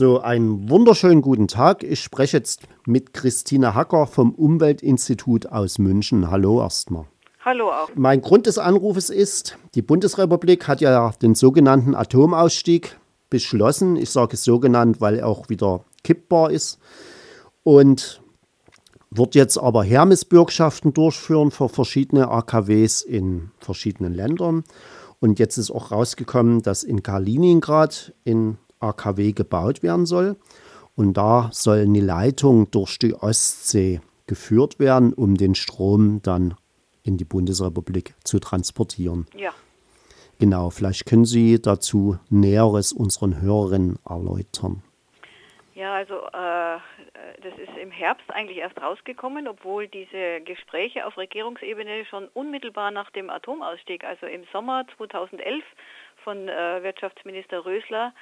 So, einen wunderschönen guten Tag. Ich spreche jetzt mit Christine Hacker vom Umweltinstitut aus München. Hallo erstmal. Hallo auch. Mein Grund des Anrufes ist, die Bundesrepublik hat ja den sogenannten Atomausstieg beschlossen. Ich sage es so genannt, weil er auch wieder kippbar ist. Und wird jetzt aber Hermesbürgschaften durchführen für verschiedene AKWs in verschiedenen Ländern. Und jetzt ist auch rausgekommen, dass in Kaliningrad in AKW gebaut werden soll. Und da soll eine Leitung durch die Ostsee geführt werden, um den Strom dann in die Bundesrepublik zu transportieren. Ja. Genau, vielleicht können Sie dazu Näheres unseren Hörerinnen erläutern. Ja, also äh, das ist im Herbst eigentlich erst rausgekommen, obwohl diese Gespräche auf Regierungsebene schon unmittelbar nach dem Atomausstieg, also im Sommer 2011 von äh, Wirtschaftsminister Rösler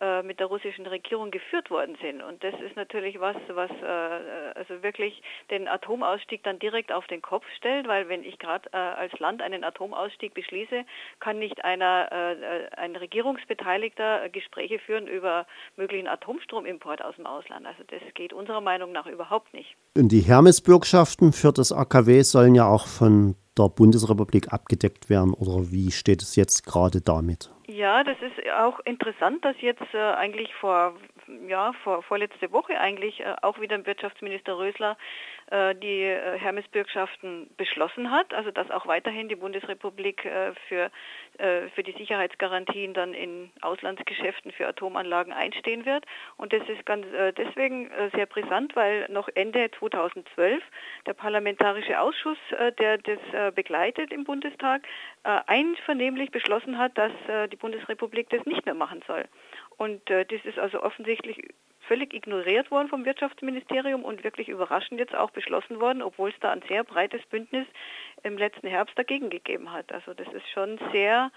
äh, mit der russischen Regierung geführt worden sind. Und das ist natürlich was, was äh, also wirklich den Atomausstieg dann direkt auf den Kopf stellt, weil wenn ich gerade äh, als Land einen Atomausstieg beschließe, kann nicht einer, äh, ein Regierungsbeteiligter Gespräche führen über möglichen Atomstromimport aus dem Ausland. Also das geht unserer Meinung nach überhaupt nicht. Und die Hermesbürgschaften für das AKW sollen ja auch von der Bundesrepublik abgedeckt werden oder wie steht es jetzt gerade damit? Ja, das ist auch interessant, dass jetzt äh, eigentlich vor, ja, vor vorletzte Woche eigentlich äh, auch wieder Wirtschaftsminister Rösler äh, die äh, Hermesbürgschaften beschlossen hat, also dass auch weiterhin die Bundesrepublik äh, für, äh, für die Sicherheitsgarantien dann in Auslandsgeschäften für Atomanlagen einstehen wird. Und das ist ganz deswegen sehr brisant, weil noch Ende 2012 der Parlamentarische Ausschuss, der das begleitet im Bundestag, einvernehmlich beschlossen hat, dass die Bundesrepublik das nicht mehr machen soll. Und äh, das ist also offensichtlich völlig ignoriert worden vom Wirtschaftsministerium und wirklich überraschend jetzt auch beschlossen worden, obwohl es da ein sehr breites Bündnis im letzten Herbst dagegen gegeben hat. Also das ist schon sehr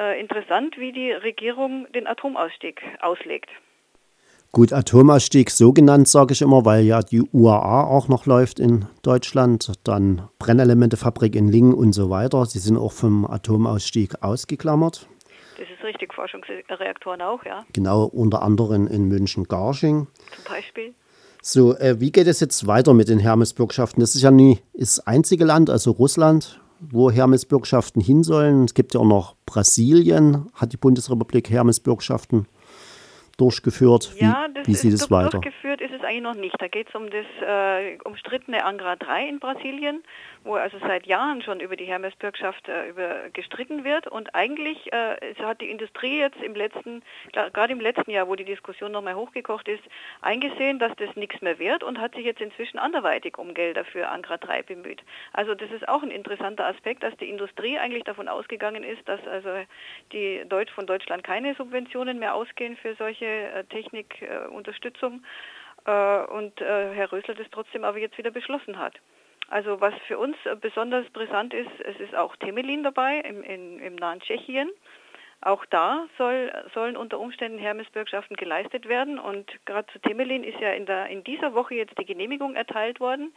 äh, interessant, wie die Regierung den Atomausstieg auslegt. Gut, Atomausstieg so genannt, sage ich immer, weil ja die UAA auch noch läuft in Deutschland, dann Brennelementefabrik in Lingen und so weiter. Sie sind auch vom Atomausstieg ausgeklammert. Das ist richtig, Forschungsreaktoren auch, ja. Genau, unter anderem in München-Garching. Zum Beispiel. So, äh, wie geht es jetzt weiter mit den Hermesbürgschaften? Das ist ja nie das einzige Land, also Russland, wo Hermesbürgschaften hin sollen. Es gibt ja auch noch Brasilien, hat die Bundesrepublik Hermesbürgschaften durchgeführt? Wie, ja, das wie sieht ist es weiter? Durchgeführt ist es eigentlich noch nicht. Da geht es um das äh, umstrittene Angra 3 in Brasilien, wo also seit Jahren schon über die Hermesbürgschaft äh, über gestritten wird. Und eigentlich äh, hat die Industrie jetzt im letzten, gerade im letzten Jahr, wo die Diskussion nochmal hochgekocht ist, eingesehen, dass das nichts mehr wird und hat sich jetzt inzwischen anderweitig um Gelder für Angra 3 bemüht. Also das ist auch ein interessanter Aspekt, dass die Industrie eigentlich davon ausgegangen ist, dass also die Deutsch von Deutschland keine Subventionen mehr ausgehen für solche äh, Technikunterstützung äh, und äh, Herr Rösler das trotzdem aber jetzt wieder beschlossen hat. Also was für uns besonders brisant ist, es ist auch Temelin dabei im, in, im nahen Tschechien. Auch da soll, sollen unter Umständen Hermesbürgschaften geleistet werden und gerade zu Temelin ist ja in, der, in dieser Woche jetzt die Genehmigung erteilt worden,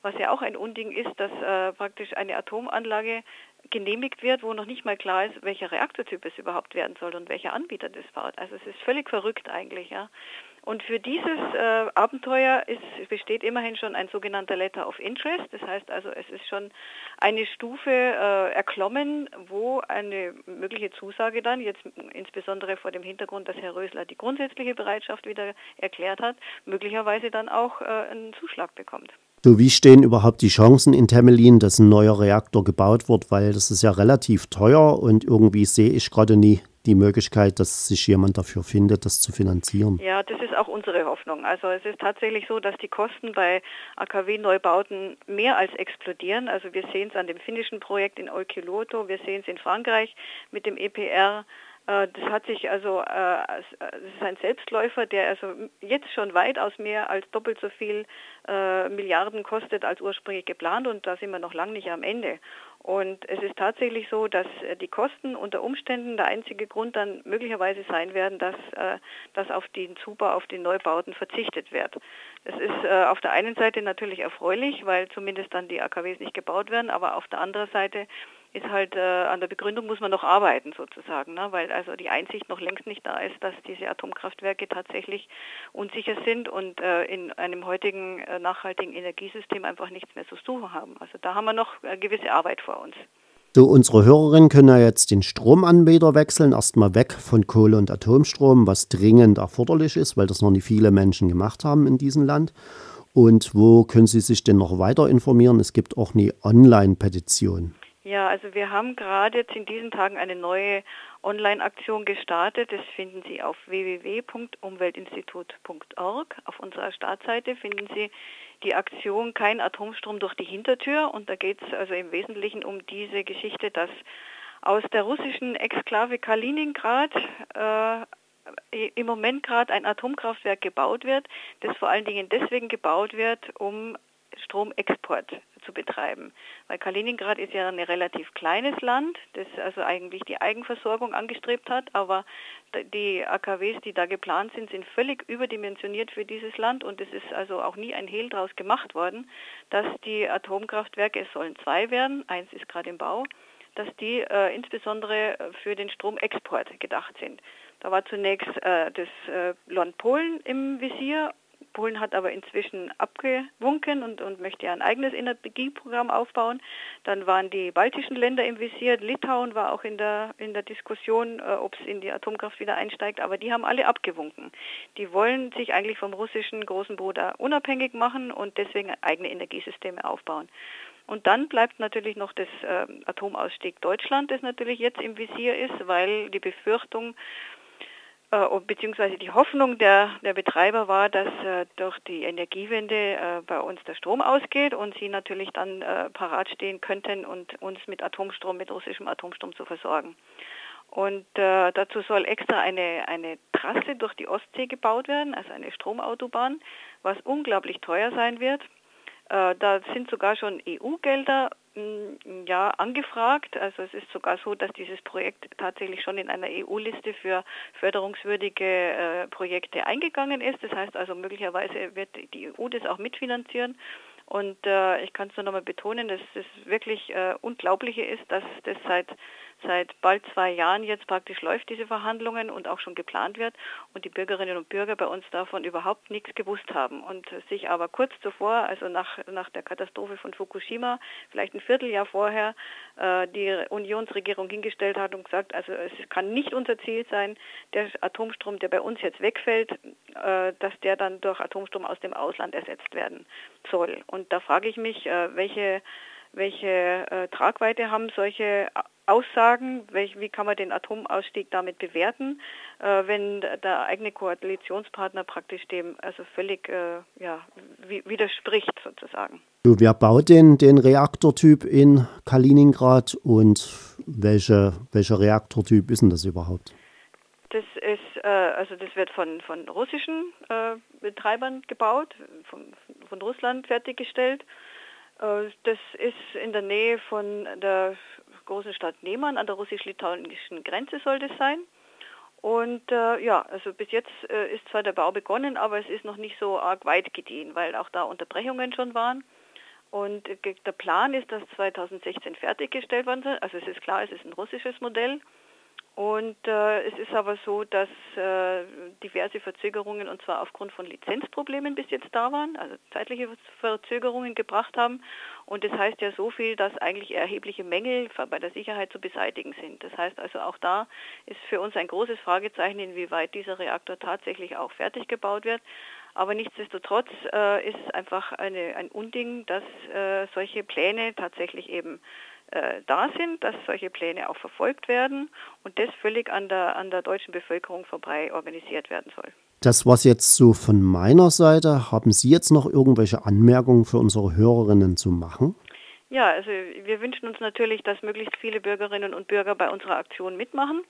was ja auch ein Unding ist, dass äh, praktisch eine Atomanlage genehmigt wird, wo noch nicht mal klar ist, welcher Reaktortyp es überhaupt werden soll und welcher Anbieter das baut. Also es ist völlig verrückt eigentlich, ja. Und für dieses äh, Abenteuer ist, besteht immerhin schon ein sogenannter Letter of Interest. Das heißt also, es ist schon eine Stufe äh, erklommen, wo eine mögliche Zusage dann, jetzt insbesondere vor dem Hintergrund, dass Herr Rösler die grundsätzliche Bereitschaft wieder erklärt hat, möglicherweise dann auch äh, einen Zuschlag bekommt. So, wie stehen überhaupt die Chancen in Temelin, dass ein neuer Reaktor gebaut wird? Weil das ist ja relativ teuer und irgendwie sehe ich gerade nie die Möglichkeit, dass sich jemand dafür findet, das zu finanzieren. Ja, das ist auch unsere Hoffnung. Also es ist tatsächlich so, dass die Kosten bei AKW-Neubauten mehr als explodieren. Also wir sehen es an dem finnischen Projekt in Olkiluoto, wir sehen es in Frankreich mit dem EPR. Äh, das hat sich also, äh, das ist ein Selbstläufer, der also jetzt schon weitaus mehr als doppelt so viel äh, Milliarden kostet als ursprünglich geplant und da sind wir noch lange nicht am Ende. Und es ist tatsächlich so, dass die Kosten unter Umständen der einzige Grund dann möglicherweise sein werden, dass, dass auf den Zubau, auf den Neubauten verzichtet wird. Das ist auf der einen Seite natürlich erfreulich, weil zumindest dann die AKWs nicht gebaut werden, aber auf der anderen Seite ist halt äh, an der Begründung muss man noch arbeiten sozusagen, ne? weil also die Einsicht noch längst nicht da ist, dass diese Atomkraftwerke tatsächlich unsicher sind und äh, in einem heutigen äh, nachhaltigen Energiesystem einfach nichts mehr zu suchen haben. Also da haben wir noch äh, gewisse Arbeit vor uns. So, unsere Hörerinnen können ja jetzt den Stromanbieter wechseln, erstmal weg von Kohle- und Atomstrom, was dringend erforderlich ist, weil das noch nicht viele Menschen gemacht haben in diesem Land. Und wo können Sie sich denn noch weiter informieren? Es gibt auch eine Online-Petition. Ja, also wir haben gerade jetzt in diesen Tagen eine neue Online-Aktion gestartet. Das finden Sie auf www.umweltinstitut.org. Auf unserer Startseite finden Sie die Aktion Kein Atomstrom durch die Hintertür. Und da geht es also im Wesentlichen um diese Geschichte, dass aus der russischen Exklave Kaliningrad äh, im Moment gerade ein Atomkraftwerk gebaut wird, das vor allen Dingen deswegen gebaut wird, um Stromexport zu betreiben. Weil Kaliningrad ist ja ein relativ kleines Land, das also eigentlich die Eigenversorgung angestrebt hat, aber die AKWs, die da geplant sind, sind völlig überdimensioniert für dieses Land und es ist also auch nie ein Hehl draus gemacht worden, dass die Atomkraftwerke, es sollen zwei werden, eins ist gerade im Bau, dass die äh, insbesondere für den Stromexport gedacht sind. Da war zunächst äh, das äh, Land Polen im Visier Polen hat aber inzwischen abgewunken und, und möchte ein eigenes Energieprogramm aufbauen. Dann waren die baltischen Länder im Visier, Litauen war auch in der, in der Diskussion, äh, ob es in die Atomkraft wieder einsteigt, aber die haben alle abgewunken. Die wollen sich eigentlich vom russischen großen Bruder unabhängig machen und deswegen eigene Energiesysteme aufbauen. Und dann bleibt natürlich noch das äh, Atomausstieg Deutschland, das natürlich jetzt im Visier ist, weil die Befürchtung beziehungsweise die Hoffnung der, der Betreiber war, dass äh, durch die Energiewende äh, bei uns der Strom ausgeht und sie natürlich dann äh, parat stehen könnten und uns mit Atomstrom, mit russischem Atomstrom zu versorgen. Und äh, dazu soll extra eine, eine Trasse durch die Ostsee gebaut werden, also eine Stromautobahn, was unglaublich teuer sein wird. Äh, da sind sogar schon EU-Gelder ja, angefragt. Also es ist sogar so, dass dieses Projekt tatsächlich schon in einer EU-Liste für förderungswürdige äh, Projekte eingegangen ist. Das heißt also möglicherweise wird die EU das auch mitfinanzieren. Und äh, ich kann es nur nochmal betonen, dass das wirklich äh, Unglaubliche ist, dass das seit seit bald zwei Jahren jetzt praktisch läuft diese Verhandlungen und auch schon geplant wird und die Bürgerinnen und Bürger bei uns davon überhaupt nichts gewusst haben und sich aber kurz zuvor, also nach, nach der Katastrophe von Fukushima, vielleicht ein Vierteljahr vorher, äh, die Unionsregierung hingestellt hat und gesagt, also es kann nicht unser Ziel sein, der Atomstrom, der bei uns jetzt wegfällt, äh, dass der dann durch Atomstrom aus dem Ausland ersetzt werden soll. Und da frage ich mich, äh, welche welche äh, Tragweite haben solche Aussagen, welch, wie kann man den Atomausstieg damit bewerten, äh, wenn der eigene Koalitionspartner praktisch dem also völlig äh, ja, widerspricht sozusagen. So, wer baut denn den Reaktortyp in Kaliningrad und welche, welcher Reaktortyp ist denn das überhaupt? Das ist, äh, also das wird von, von russischen äh, Betreibern gebaut, von, von Russland fertiggestellt. Äh, das ist in der Nähe von der großen Stadt Neman an der russisch-litauischen Grenze soll das sein. Und äh, ja, also bis jetzt äh, ist zwar der Bau begonnen, aber es ist noch nicht so arg weit gediehen, weil auch da Unterbrechungen schon waren. Und äh, der Plan ist, dass 2016 fertiggestellt werden soll. Also es ist klar, es ist ein russisches Modell. Und äh, es ist aber so, dass äh, diverse Verzögerungen, und zwar aufgrund von Lizenzproblemen bis jetzt da waren, also zeitliche Verzögerungen gebracht haben. Und das heißt ja so viel, dass eigentlich erhebliche Mängel bei der Sicherheit zu beseitigen sind. Das heißt also auch da ist für uns ein großes Fragezeichen, inwieweit dieser Reaktor tatsächlich auch fertig gebaut wird. Aber nichtsdestotrotz äh, ist es einfach eine, ein Unding, dass äh, solche Pläne tatsächlich eben äh, da sind, dass solche Pläne auch verfolgt werden und das völlig an der, an der deutschen Bevölkerung vorbei organisiert werden soll. Das war's jetzt so von meiner Seite. Haben Sie jetzt noch irgendwelche Anmerkungen für unsere Hörerinnen zu machen? Ja, also wir wünschen uns natürlich, dass möglichst viele Bürgerinnen und Bürger bei unserer Aktion mitmachen.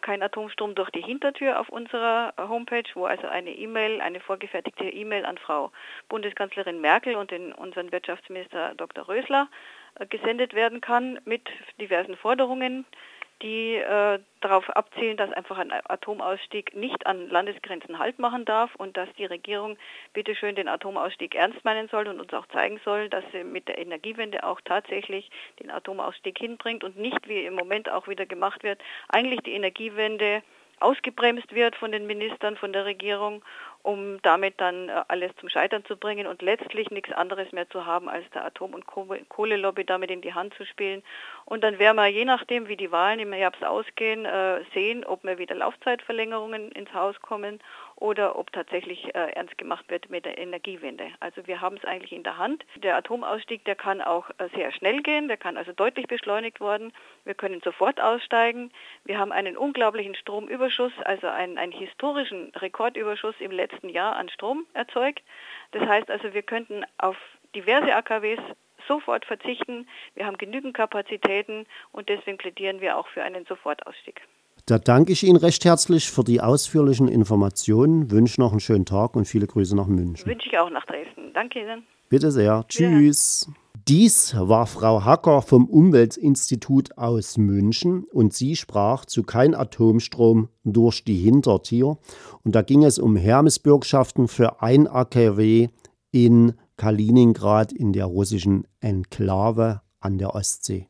Kein Atomstrom durch die Hintertür auf unserer Homepage, wo also eine E-Mail, eine vorgefertigte E-Mail an Frau Bundeskanzlerin Merkel und den, unseren Wirtschaftsminister Dr. Rösler gesendet werden kann mit diversen Forderungen, die äh, darauf abzielen, dass einfach ein Atomausstieg nicht an Landesgrenzen Halt machen darf und dass die Regierung bitteschön den Atomausstieg ernst meinen soll und uns auch zeigen soll, dass sie mit der Energiewende auch tatsächlich den Atomausstieg hinbringt und nicht, wie im Moment auch wieder gemacht wird, eigentlich die Energiewende ausgebremst wird von den Ministern, von der Regierung um damit dann äh, alles zum Scheitern zu bringen und letztlich nichts anderes mehr zu haben, als der Atom- und Kohlelobby damit in die Hand zu spielen. Und dann werden wir, je nachdem, wie die Wahlen im Herbst ausgehen, äh, sehen, ob wir wieder Laufzeitverlängerungen ins Haus kommen oder ob tatsächlich äh, ernst gemacht wird mit der Energiewende. Also wir haben es eigentlich in der Hand. Der Atomausstieg, der kann auch äh, sehr schnell gehen, der kann also deutlich beschleunigt worden. Wir können sofort aussteigen. Wir haben einen unglaublichen Stromüberschuss, also einen, einen historischen Rekordüberschuss im letzten Jahr an Strom erzeugt. Das heißt also, wir könnten auf diverse AKWs sofort verzichten. Wir haben genügend Kapazitäten und deswegen plädieren wir auch für einen Sofortausstieg. Da danke ich Ihnen recht herzlich für die ausführlichen Informationen, wünsche noch einen schönen Tag und viele Grüße nach München. Wünsche ich auch nach Dresden. Danke Ihnen. Bitte sehr. Tschüss. Dies war Frau Hacker vom Umweltinstitut aus München und sie sprach zu kein Atomstrom durch die Hintertür. Und da ging es um Hermesbürgschaften für ein AKW in Kaliningrad in der russischen Enklave an der Ostsee.